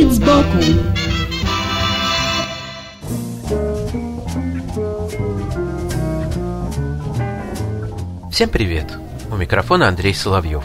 Вид сбоку Всем привет! У микрофона Андрей Соловьев.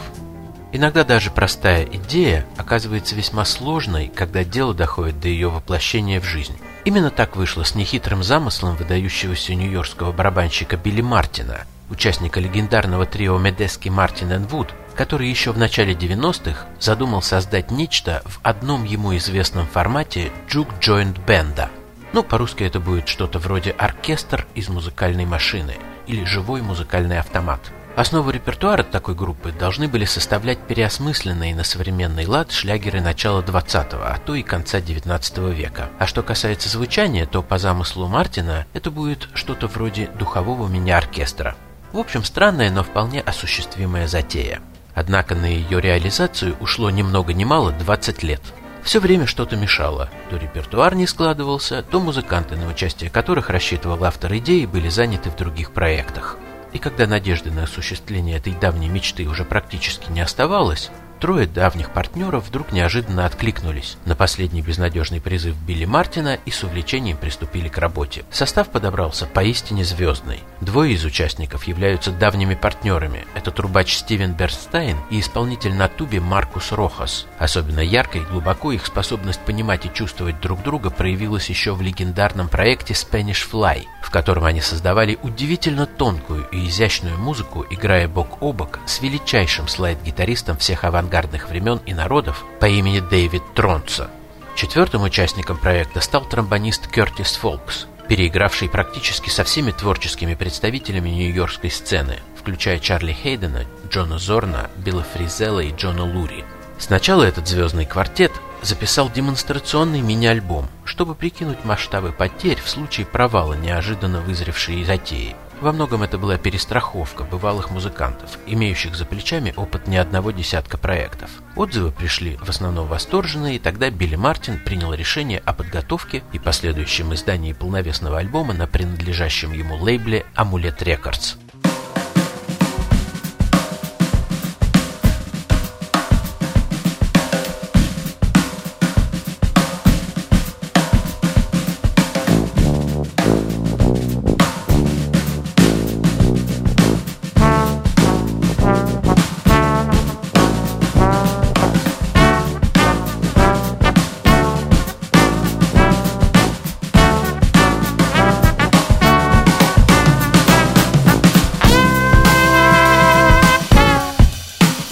Иногда даже простая идея оказывается весьма сложной, когда дело доходит до ее воплощения в жизнь. Именно так вышло с нехитрым замыслом выдающегося нью-йоркского барабанщика Билли Мартина, участника легендарного трио Медески Мартин и Вуд, который еще в начале 90-х задумал создать нечто в одном ему известном формате Band. Ну, по-русски это будет что-то вроде оркестр из музыкальной машины – или живой музыкальный автомат. Основу репертуара такой группы должны были составлять переосмысленные на современный лад шлягеры начала 20-го, а то и конца 19 века. А что касается звучания, то по замыслу Мартина это будет что-то вроде духового мини-оркестра. В общем, странная, но вполне осуществимая затея. Однако на ее реализацию ушло ни много ни мало 20 лет. Все время что-то мешало. То репертуар не складывался, то музыканты, на участие которых рассчитывал автор идеи, были заняты в других проектах. И когда надежды на осуществление этой давней мечты уже практически не оставалось, Трое давних партнеров вдруг неожиданно откликнулись на последний безнадежный призыв Билли Мартина и с увлечением приступили к работе. Состав подобрался поистине звездный. Двое из участников являются давними партнерами. Это трубач Стивен Берстайн и исполнитель на тубе Маркус Рохас. Особенно ярко и глубоко их способность понимать и чувствовать друг друга проявилась еще в легендарном проекте Spanish Fly, в котором они создавали удивительно тонкую и изящную музыку, играя бок о бок с величайшим слайд-гитаристом всех авангардов авангардных времен и народов по имени Дэвид Тронца. Четвертым участником проекта стал тромбонист Кертис Фолкс, переигравший практически со всеми творческими представителями нью-йоркской сцены, включая Чарли Хейдена, Джона Зорна, Билла Фризелла и Джона Лури. Сначала этот звездный квартет записал демонстрационный мини-альбом, чтобы прикинуть масштабы потерь в случае провала неожиданно вызревшей затеи – во многом это была перестраховка бывалых музыкантов, имеющих за плечами опыт не одного десятка проектов. Отзывы пришли в основном восторженные, и тогда Билли Мартин принял решение о подготовке и последующем издании полновесного альбома на принадлежащем ему лейбле «Амулет Рекордс».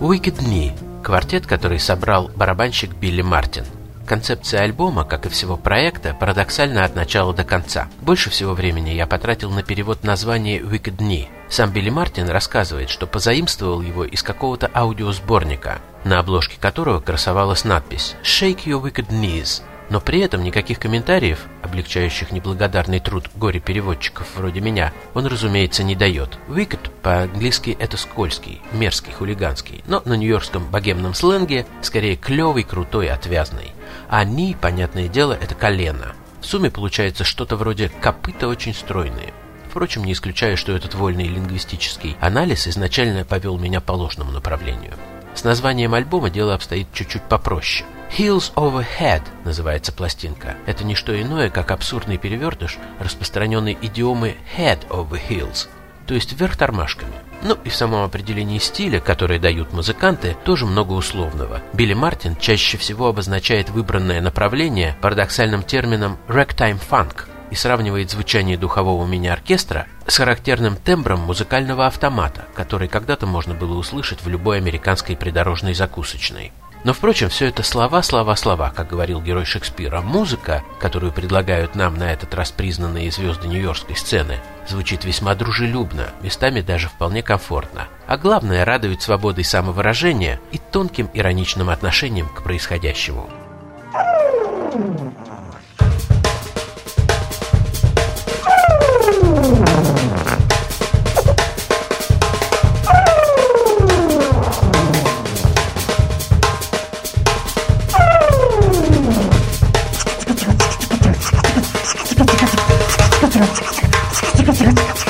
Wicked Knee – квартет, который собрал барабанщик Билли Мартин. Концепция альбома, как и всего проекта, парадоксальна от начала до конца. Больше всего времени я потратил на перевод названия Wicked Knee. Сам Билли Мартин рассказывает, что позаимствовал его из какого-то аудиосборника, на обложке которого красовалась надпись «Shake your wicked knees», но при этом никаких комментариев, облегчающих неблагодарный труд горе-переводчиков вроде меня, он, разумеется, не дает. Wicked по-английски это скользкий, мерзкий, хулиганский, но на нью-йоркском богемном сленге скорее клевый, крутой, отвязный. А ни, понятное дело, это колено. В сумме получается что-то вроде копыта очень стройные. Впрочем, не исключаю, что этот вольный лингвистический анализ изначально повел меня по ложному направлению. С названием альбома дело обстоит чуть-чуть попроще – Heels over Head называется пластинка. Это не что иное, как абсурдный перевертыш распространенной идиомы Head over Heels, то есть вверх тормашками. Ну и в самом определении стиля, которое дают музыканты, тоже много условного. Билли Мартин чаще всего обозначает выбранное направление парадоксальным термином «ragtime funk», и сравнивает звучание духового мини-оркестра с характерным тембром музыкального автомата, который когда-то можно было услышать в любой американской придорожной закусочной. Но, впрочем, все это слова, слова, слова, как говорил герой Шекспира. Музыка, которую предлагают нам на этот раз признанные звезды нью-йоркской сцены, звучит весьма дружелюбно, местами даже вполне комфортно. А главное, радует свободой самовыражения и тонким ироничным отношением к происходящему. Let's go.